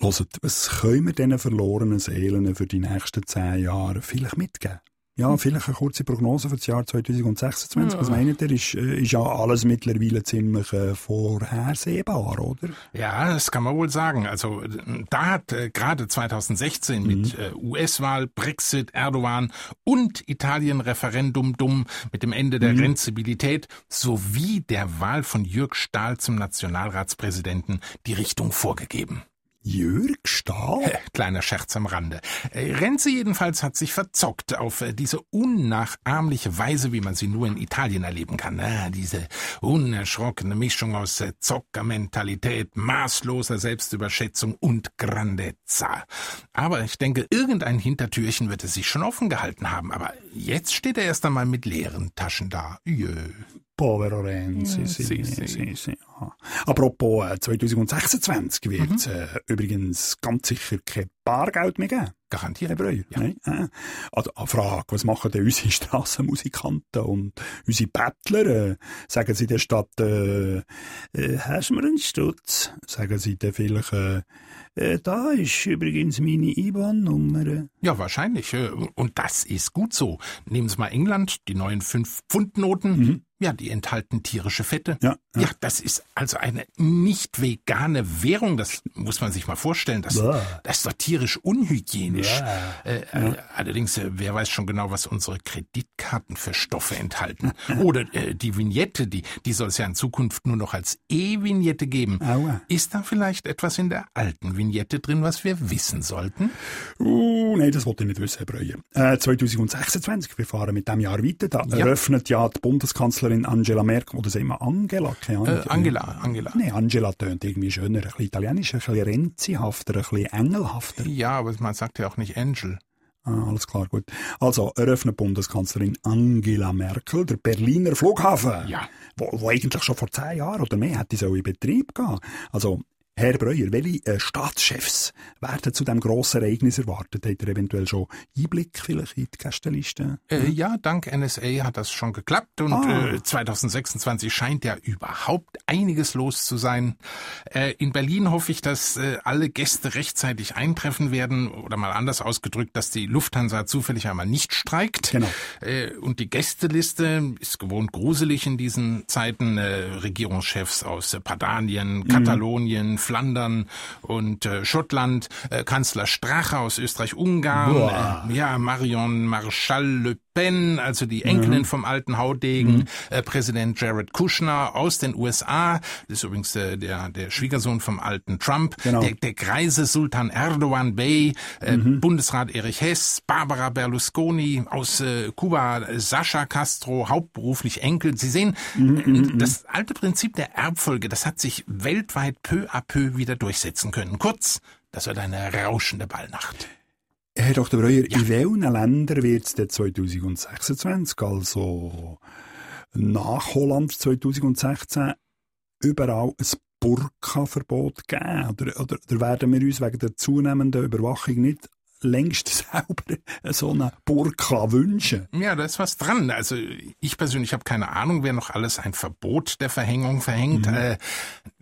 Hört, was können wir diesen verlorenen Seelen für die nächsten zehn Jahre vielleicht mitgeben? Ja, vielleicht eine kurze Prognose für das Jahr 2026. Ja. Was meint ihr? Ist, äh, ist ja alles mittlerweile ziemlich äh, vorhersehbar, oder? Ja, das kann man wohl sagen. Also da hat äh, gerade 2016 Mhm. mit äh, US-Wahl, Brexit, Erdogan und Italien-Referendum dumm mit dem Ende der Mhm. Renzibilität sowie der Wahl von Jörg Stahl zum Nationalratspräsidenten die Richtung vorgegeben. Jörg Stahl? Kleiner Scherz am Rande. Äh, Renzi jedenfalls hat sich verzockt auf äh, diese unnachahmliche Weise, wie man sie nur in Italien erleben kann. Ah, diese unerschrockene Mischung aus äh, Zockermentalität, maßloser Selbstüberschätzung und Grandezza. Aber ich denke, irgendein Hintertürchen wird es sich schon offen gehalten haben. Aber jetzt steht er erst einmal mit leeren Taschen da. Jö. Povero Renzi, Ja, sì, sì, sì, sì. sì, aha. Apropos, äh, 2026 wird Mhm. es äh, übrigens ganz sicher kein Bargeld mehr geben. Garantiert. Herr Breuer, nein? Äh. Also, eine Frage, was machen denn unsere Strassenmusikanten und unsere Bettler? Äh, sagen sie der Stadt, äh, äh, hast du mir einen Stutz? Sagen sie dann vielleicht, äh, äh, da ist übrigens meine IBAN-Nummer. Ja, wahrscheinlich. äh, Und das ist gut so. Nehmen Sie mal England, die neuen 5-Pfund-Noten. Ja, die enthalten tierische Fette. Ja, ja. das ist also eine nicht vegane Währung. Das muss man sich mal vorstellen. Das, Bäh. das ist doch tierisch unhygienisch. Äh, äh, allerdings, äh, wer weiß schon genau, was unsere Kreditkarten für Stoffe enthalten. Oder äh, die Vignette, die, die soll es ja in Zukunft nur noch als E-Vignette geben. Aua. Ist da vielleicht etwas in der alten Vignette drin, was wir wissen sollten? Uh, nein, das wollte ich nicht wissen, Herr Breuer. Äh, 2026, wir fahren mit dem Jahr weiter. Da Ja. eröffnet ja die Bundeskanzlerin Angela Merkel, oder sagen wir Angela? Keine Ahnung. Äh, Angela, Angela. Nein, Angela tönt irgendwie schöner, ein bisschen italienischer, ein bisschen renzihafter, ein bisschen engelhafter. Ja, aber man sagt ja auch nicht Angel. Ah, alles klar, gut. Also, eröffnet Bundeskanzlerin Angela Merkel der Berliner Flughafen. Ja. Wo, wo eigentlich schon vor zehn Jahren oder mehr hätte so in Betrieb gehen. Also, Herr Breuer, welche äh, Staatschefs werden zu dem grossen Ereignis erwartet? Hat er eventuell schon Einblick vielleicht in die Gästeliste? Äh, ja, dank NSA hat das schon geklappt und Ah. äh, 2026 scheint ja überhaupt einiges los zu sein. Äh, in Berlin hoffe ich, dass äh, alle Gäste rechtzeitig eintreffen werden oder mal anders ausgedrückt, dass die Lufthansa zufällig einmal nicht streikt. Genau. Äh, und die Gästeliste ist gewohnt gruselig in diesen Zeiten. Regierungschefs aus Padanien, Mhm. Flandern und äh, Schottland, äh, Kanzler Strache aus Österreich-Ungarn, äh, ja, Marion Marschall Le Pen, also die Enkelin Mhm. vom alten Haudegen, äh, Präsident Jared Kushner aus den USA, das ist übrigens äh, der, der Schwiegersohn vom alten Trump, Genau. der, der greise Sultan Erdogan Bey, äh, Mhm. Bundesrat Erich Hess, Barbara Berlusconi aus äh, Kuba, Sascha Castro, hauptberuflich Enkel. Sie sehen, Mhm, äh, das alte Prinzip der Erbfolge, das hat sich weltweit peu à peu wieder durchsetzen können. Kurz, das wird eine rauschende Ballnacht. Herr Dr. Breuer, in welchen Ländern wird es denn 2026, also nach Holland 2016, überall ein Burka-Verbot geben? Oder, oder, oder werden wir uns wegen der zunehmenden Überwachung nicht längst selber so eine Burka wünschen? Ja, da ist was dran. Also ich persönlich habe keine Ahnung, wer noch alles ein Verbot der Verhängung verhängt. Mhm. Äh,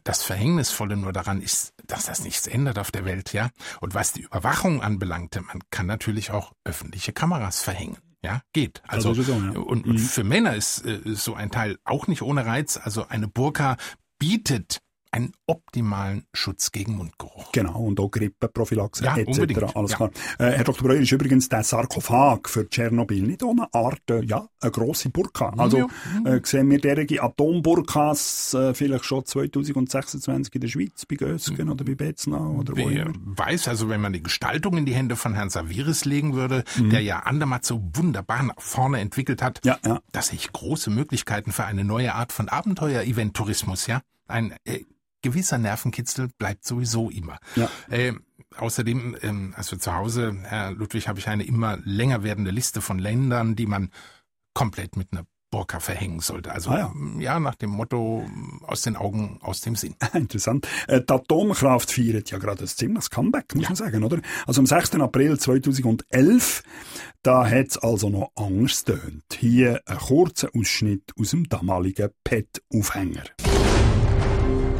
das Verhängnisvolle nur daran ist, dass das nichts ändert auf der Welt, ja. Und was die Überwachung anbelangte, man kann natürlich auch öffentliche Kameras verhängen. Ja, geht. Also ist so, ja. und, Mhm. und für Männer ist äh, so ein Teil auch nicht ohne Reiz. Also eine Burka bietet einen optimalen Schutz gegen Mundgeruch. Genau, und auch Grippeprophylaxe Ja, etc. unbedingt, Alles ja. klar. Äh, Herr Dr. Breuer, ist übrigens der Sarkophag für Tschernobyl nicht ohne Art, äh, ja, eine grosse Burka. Also Ja. äh, sehen wir derige Atomburkas äh, vielleicht schon 2026 in der Schweiz, bei Gösgen oder bei Betznau oder wo Wer immer. weiß, also wenn man die Gestaltung in die Hände von Herrn Saviris legen würde, Mhm. der ja Andermatt so wunderbar nach vorne entwickelt hat, Ja, ja. da sehe ich große Möglichkeiten für eine neue Art von Abenteuer-Event-Tourismus, ja. Ein äh, gewisser Nervenkitzel bleibt sowieso immer. Ja. Äh, außerdem, ähm, also zu Hause, Herr Ludwig, habe ich eine immer länger werdende Liste von Ländern, die man komplett mit einer Burka verhängen sollte. Also Ah, ja. ja, nach dem Motto aus den Augen, aus dem Sinn. Interessant. Äh, die Atomkraft feiert ja gerade ein ziemliches Comeback, muss man sagen, oder? Also am 6. April 2011, da hat's also noch anders tönt. Hier ein kurzer Ausschnitt aus dem damaligen PET-Aufhänger.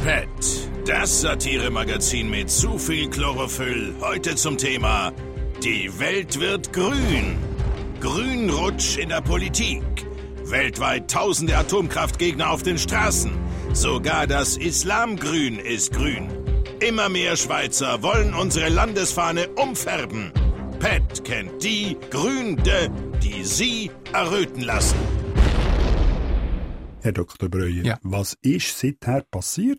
Pet, das Satiremagazin mit zu viel Chlorophyll. Heute zum Thema Die Welt wird grün. Grünrutsch in der Politik. Weltweit tausende Atomkraftgegner auf den Straßen. Sogar das Islamgrün ist grün. Immer mehr Schweizer wollen unsere Landesfahne umfärben. Pet kennt die Gründe, die sie erröten lassen. Herr Dr. Breuer, Ja. was ist seither passiert?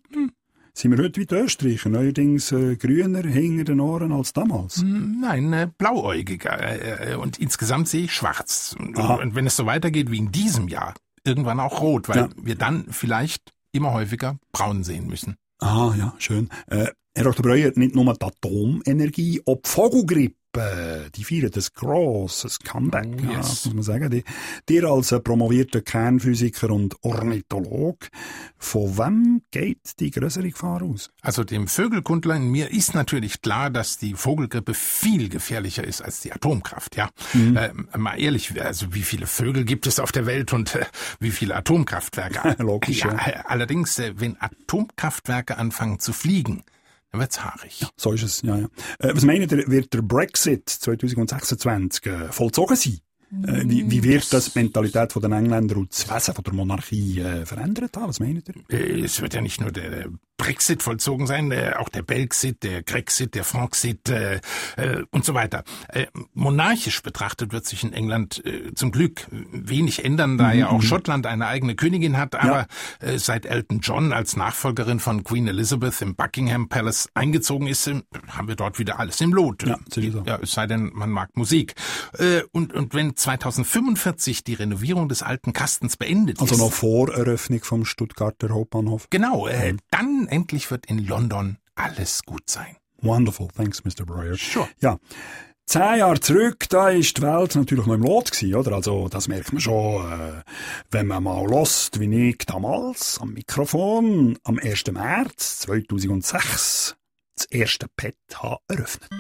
Sind wir heute wie die Österreicher, neuerdings äh, grüner hinter den Ohren als damals? Nein, äh, blauäugiger. Äh, äh, und insgesamt sehe ich schwarz. Und, Aha. und wenn es so weitergeht wie in diesem Jahr, irgendwann auch rot, weil Ja. wir dann vielleicht immer häufiger braun sehen müssen. Ah, ja, schön. Äh, Herr Dr. Breuer, nicht nur die Atomenergie, auch die Vogelgrippe, die feiern ein grosses Comeback, Oh, ja, yes. das muss man sagen. Die, dir als äh, promovierter Kernphysiker und Ornitholog, von wem geht die größere Gefahr aus? Also dem Vögelkundler in mir ist natürlich klar, dass die Vogelgrippe viel gefährlicher ist als die Atomkraft, ja. Mhm. Äh, mal ehrlich, also wie viele Vögel gibt es auf der Welt und äh, wie viele Atomkraftwerke? Logisch, ja. ja. äh, Allerdings, äh, wenn Atomkraftwerke anfangen zu fliegen, dann wird's haarig. So ist es, ja, ja. Äh, was meint ihr, wird der Brexit 2026 äh, vollzogen sein? Äh, wie, wie wird das die Mentalität von den Engländern und das Wesen der Monarchie äh, verändert haben? Was meint ihr? Äh, Es wird ja nicht nur der Brexit vollzogen sein, äh, auch der Belxit, der Grexit, der Franxit äh, äh, und so weiter. Äh, monarchisch betrachtet wird sich in England äh, zum Glück wenig ändern, da Mhm, ja auch mhm. Schottland eine eigene Königin hat, aber äh, seit Elton John als Nachfolgerin von Queen Elizabeth im Buckingham Palace eingezogen ist, äh, haben wir dort wieder alles im Lot. Ja, ja es sei denn, man mag Musik. Äh, und, und wenn 2045 die Renovierung des alten Kastens beendet Also ist, noch vor Eröffnung vom Stuttgarter Hauptbahnhof. Genau, äh, dann endlich wird in London alles gut sein. Wonderful, thanks, Mr. Breuer. Sure. Ja, Zehn Jahre zurück, da ist die Welt natürlich noch im Lot gewesen, oder? Also, das merkt man schon, äh, wenn man mal lost, wie ich damals am Mikrofon am 1. März 2006 das erste Pet habe eröffnet.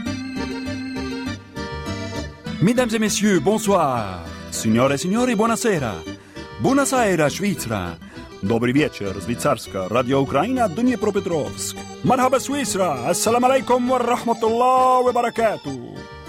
Mesdames et messieurs, bonsoir. Signore e signori, buonasera. Buonasera, Svizzera. Dobry wieczór, Szwajcarska, Radio Ukraina, Dniepropetrovsk. Marhaba Swisra, Assalamu alaikum wa rahmatullah wa barakatuh.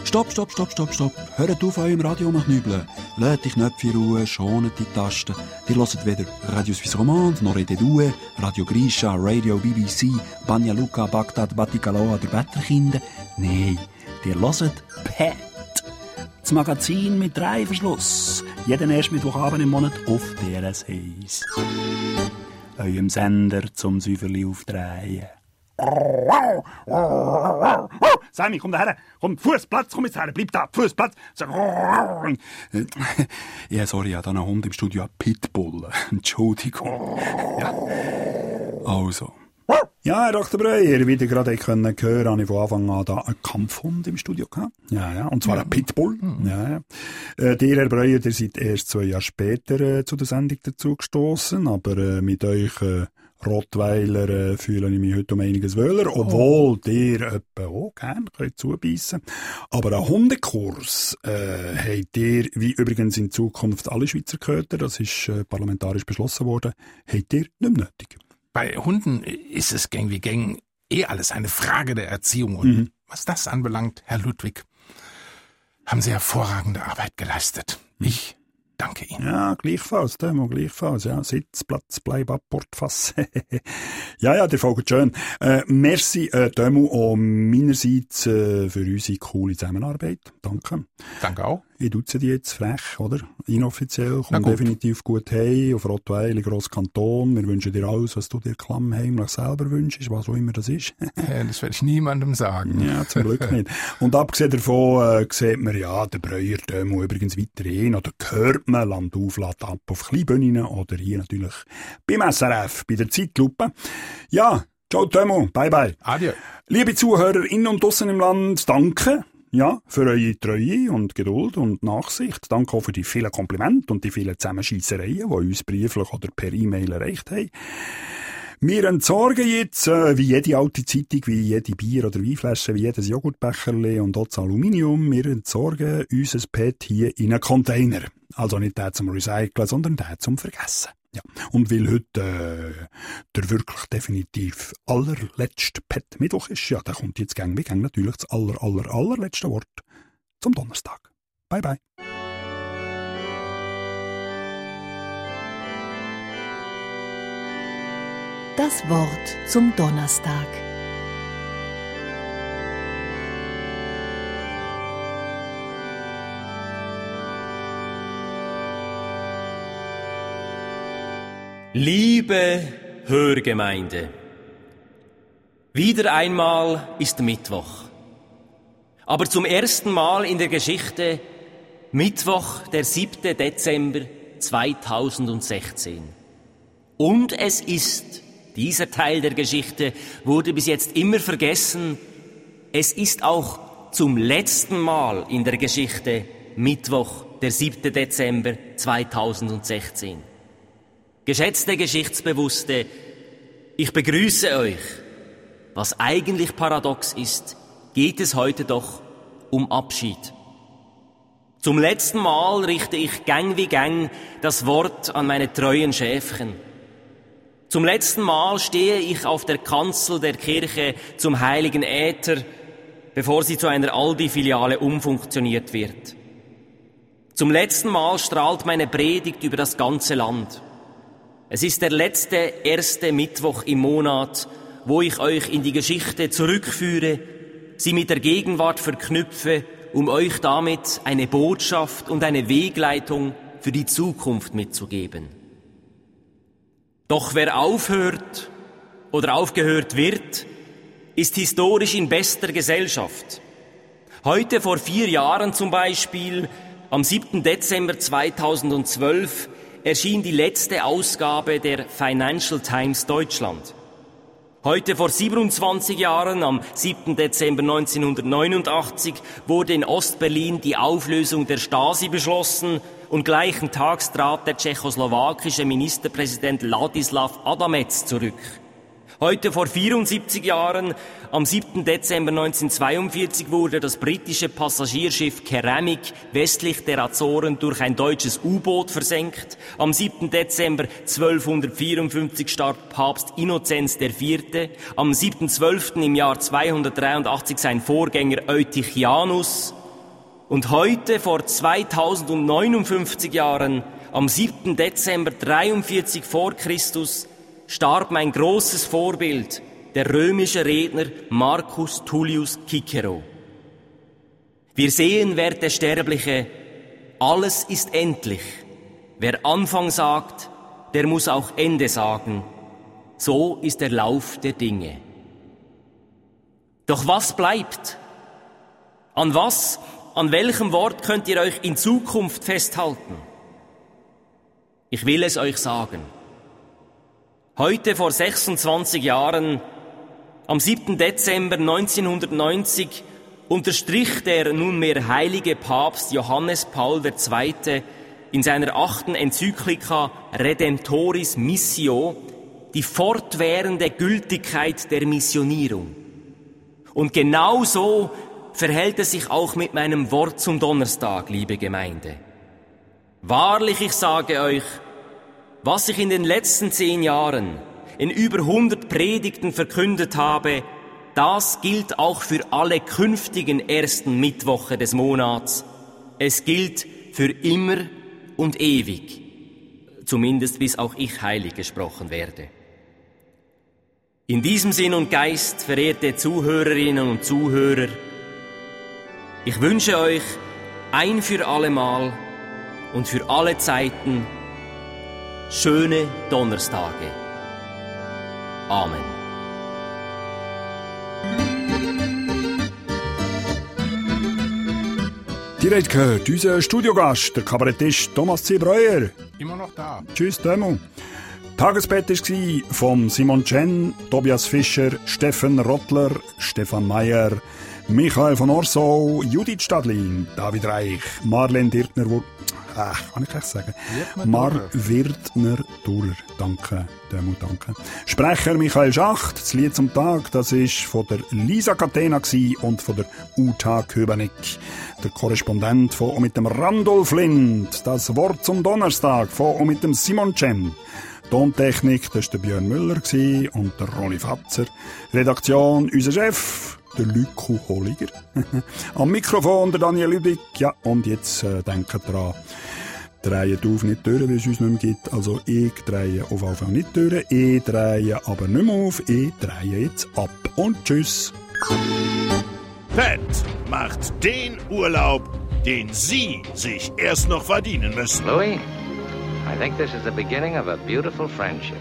Stopp, stopp, stopp, stopp, stopp. Hört auf, eurem Radio nach Nübeln. Lasst die Knöpfe in Ruhe, schonet die Tasten. Ihr hört weder Radio Suisse Romande, noch Rede Due, Radio Grisha, Radio BBC, Banja Luka, Bagdad, Batikaloa oder Betterkinder. Nein, ihr hört PET. Das Magazin mit drei Verschluss. Jeden ersten Mittwochabend im Monat auf DRS 1. Eurem Sender zum Säuferli aufdrehen. Sammy, komm daher. Komm, Fußplatz, komm jetzt her. Bleib da, Fußplatz. Ja, sorry, ich habe einen Hund im Studio, einen Pitbull. Entschuldigung. Ja. Also. Ja, Herr Dr. Breuer, wie ihr gerade können hören, habe ich von Anfang an da einen Kampfhund im Studio gehabt. Ja, ja, und zwar ein Pitbull. Ja, ja. Äh, dir, Herr Breuer, ihr seid erst zwei Jahre später äh, zu der Sendung dazu gestoßen, aber äh, mit euch äh, Rottweiler äh, fühle ich mich heute um einiges wohler, obwohl ihr etwa auch gern könnt zubeissen. Aber einen Hundekurs äh, habt ihr, wie übrigens in Zukunft alle Schweizer Köter, das ist äh, parlamentarisch beschlossen worden, habt ihr nicht mehr nötig. Bei Hunden ist es gang wie gang eh alles eine Frage der Erziehung. Und Mhm. was das anbelangt, Herr Ludwig, haben Sie hervorragende Arbeit geleistet. Ich danke Ihnen. Ja, gleichfalls, Demo, gleichfalls, ja. Sitz, Platz, bleib ab, Portfass. ja, ja, der folgt schön. Äh, merci, äh, Demo, auch meinerseits äh, für unsere coole Zusammenarbeit. Danke. Danke auch. Ich duze die jetzt frech, oder? Inoffiziell, gut. definitiv gut hey auf Rottweil, in Grosskanton. Wir wünschen dir alles, was du dir klammheimlich selber wünschst, was auch immer das ist. Äh, Das werde ich niemandem sagen. Ja, zum Glück nicht. Und abgesehen davon äh, sieht man ja der Breuer Dömo übrigens weiterhin, oder hört man Land auf, Land ab auf Kleinbühnen oder hier natürlich beim SRF, bei der Zeitlupe. Ja, ciao Dömo, bye bye. Adieu. Liebe Zuhörer innen und draussen im Land, danke. Ja, für eure Treue und Geduld und Nachsicht. Danke auch für die vielen Komplimente und die vielen Zusammenscheissereien, die uns brieflich oder per E-Mail erreicht haben. Wir entsorgen jetzt, äh, wie jede alte Zeitung, wie jede Bier- oder Weinflasche, wie jedes Joghurtbecherli und auch das Aluminium, wir entsorgen unser PET hier in einen Container. Also nicht der zum Recyceln, sondern der zum Vergessen. Ja. Und weil heute äh, der wirklich definitiv allerletzte PET Mittwoch ist, ja, da kommt jetzt gang wie gang natürlich das aller, aller, allerletzte Wort zum Donnerstag. Bye, bye. Das Wort zum Donnerstag. Liebe Hörgemeinde, wieder einmal ist Mittwoch. Aber zum ersten Mal in der Geschichte Mittwoch, der 7. Dezember 2016. Und es ist, dieser Teil der Geschichte wurde bis jetzt immer vergessen, es ist auch zum letzten Mal in der Geschichte Mittwoch, der 7. Dezember 2016. Geschätzte Geschichtsbewusste, ich begrüße euch. Was eigentlich paradox ist, geht es heute doch um Abschied. Zum letzten Mal richte ich gang wie gang das Wort an meine treuen Schäfchen. Zum letzten Mal stehe ich auf der Kanzel der Kirche zum heiligen Äther, bevor sie zu einer Aldi-Filiale umfunktioniert wird. Zum letzten Mal strahlt meine Predigt über das ganze Land. Es ist der letzte erste Mittwoch im Monat, wo ich euch in die Geschichte zurückführe, sie mit der Gegenwart verknüpfe, um euch damit eine Botschaft und eine Wegleitung für die Zukunft mitzugeben. Doch wer aufhört oder aufgehört wird, ist historisch in bester Gesellschaft. Heute vor vier Jahren zum Beispiel, am 7. Dezember 2012, erschien die letzte Ausgabe der Financial Times Deutschland. Heute vor 27 Jahren, am 7. Dezember 1989, wurde in Ostberlin die Auflösung der Stasi beschlossen und gleichen Tags trat der tschechoslowakische Ministerpräsident Ladislav Adamec zurück. Heute vor 74 Jahren, am 7. Dezember 1942, wurde das britische Passagierschiff Ceramic westlich der Azoren durch ein deutsches U-Boot versenkt. Am 7. Dezember 1254 starb Papst Innozenz IV. Am 7.12. im Jahr 283 sein Vorgänger Eutychianus. Und heute, vor 2059 Jahren, am 7. Dezember 43 vor Christus, starb mein großes Vorbild, der römische Redner Marcus Tullius Cicero. Wir sehen, werte Sterbliche, alles ist endlich. Wer Anfang sagt, der muss auch Ende sagen. So ist der Lauf der Dinge. Doch was bleibt? An was, an welchem Wort könnt ihr euch in Zukunft festhalten? Ich will es euch sagen. Heute vor 26 Jahren, am 7. Dezember 1990, unterstrich der nunmehr heilige Papst Johannes Paul II. in seiner achten Enzyklika Redemptoris Missio die fortwährende Gültigkeit der Missionierung. Und genau so verhält es sich auch mit meinem Wort zum Donnerstag, liebe Gemeinde. Wahrlich, ich sage euch, was ich in den letzten zehn Jahren in über 100 Predigten verkündet habe, das gilt auch für alle künftigen ersten Mittwoche des Monats. Es gilt für immer und ewig, zumindest bis auch ich heilig gesprochen werde. In diesem Sinn und Geist, verehrte Zuhörerinnen und Zuhörer, ich wünsche euch ein für allemal und für alle Zeiten schöne Donnerstage. Amen. Direkt gehört unser Studiogast, der Kabarettist Thomas C. Breuer. Immer noch da. Tschüss, Demo. Tagesbett war von Simon Chen, Tobias Fischer, Steffen Rottler, Stefan Meyer, Michael von Orsow, Judith Stadlin, David Reich, Marlene Dirtner, äh, kann ich echt sagen? Mar Wirtner Durer. Danke, Demo, danke. Sprecher Michael Schacht, das Lied zum Tag, das ist von der Lisa Catena und von der Uta Köbenig. Der Korrespondent von und mit dem Randolph Lind, das Wort zum Donnerstag von und mit dem Simon Chen. Tontechnik, das war der Björn Müller und der Rolli Fatzer. Redaktion, unser Chef, der Lüko Holliger. Am Mikrofon der Daniel Lübig. Ja, und jetzt äh, denkt dran, dreht auf nicht durch, weil es uns nicht mehr gibt. Also ich drehe auf jeden Fall nicht durch, ich drehe aber nicht mehr auf, ich drehe jetzt ab. Und tschüss. Pet macht den Urlaub, den Sie sich erst noch verdienen müssen. Louis, I think this is the beginning of a beautiful friendship.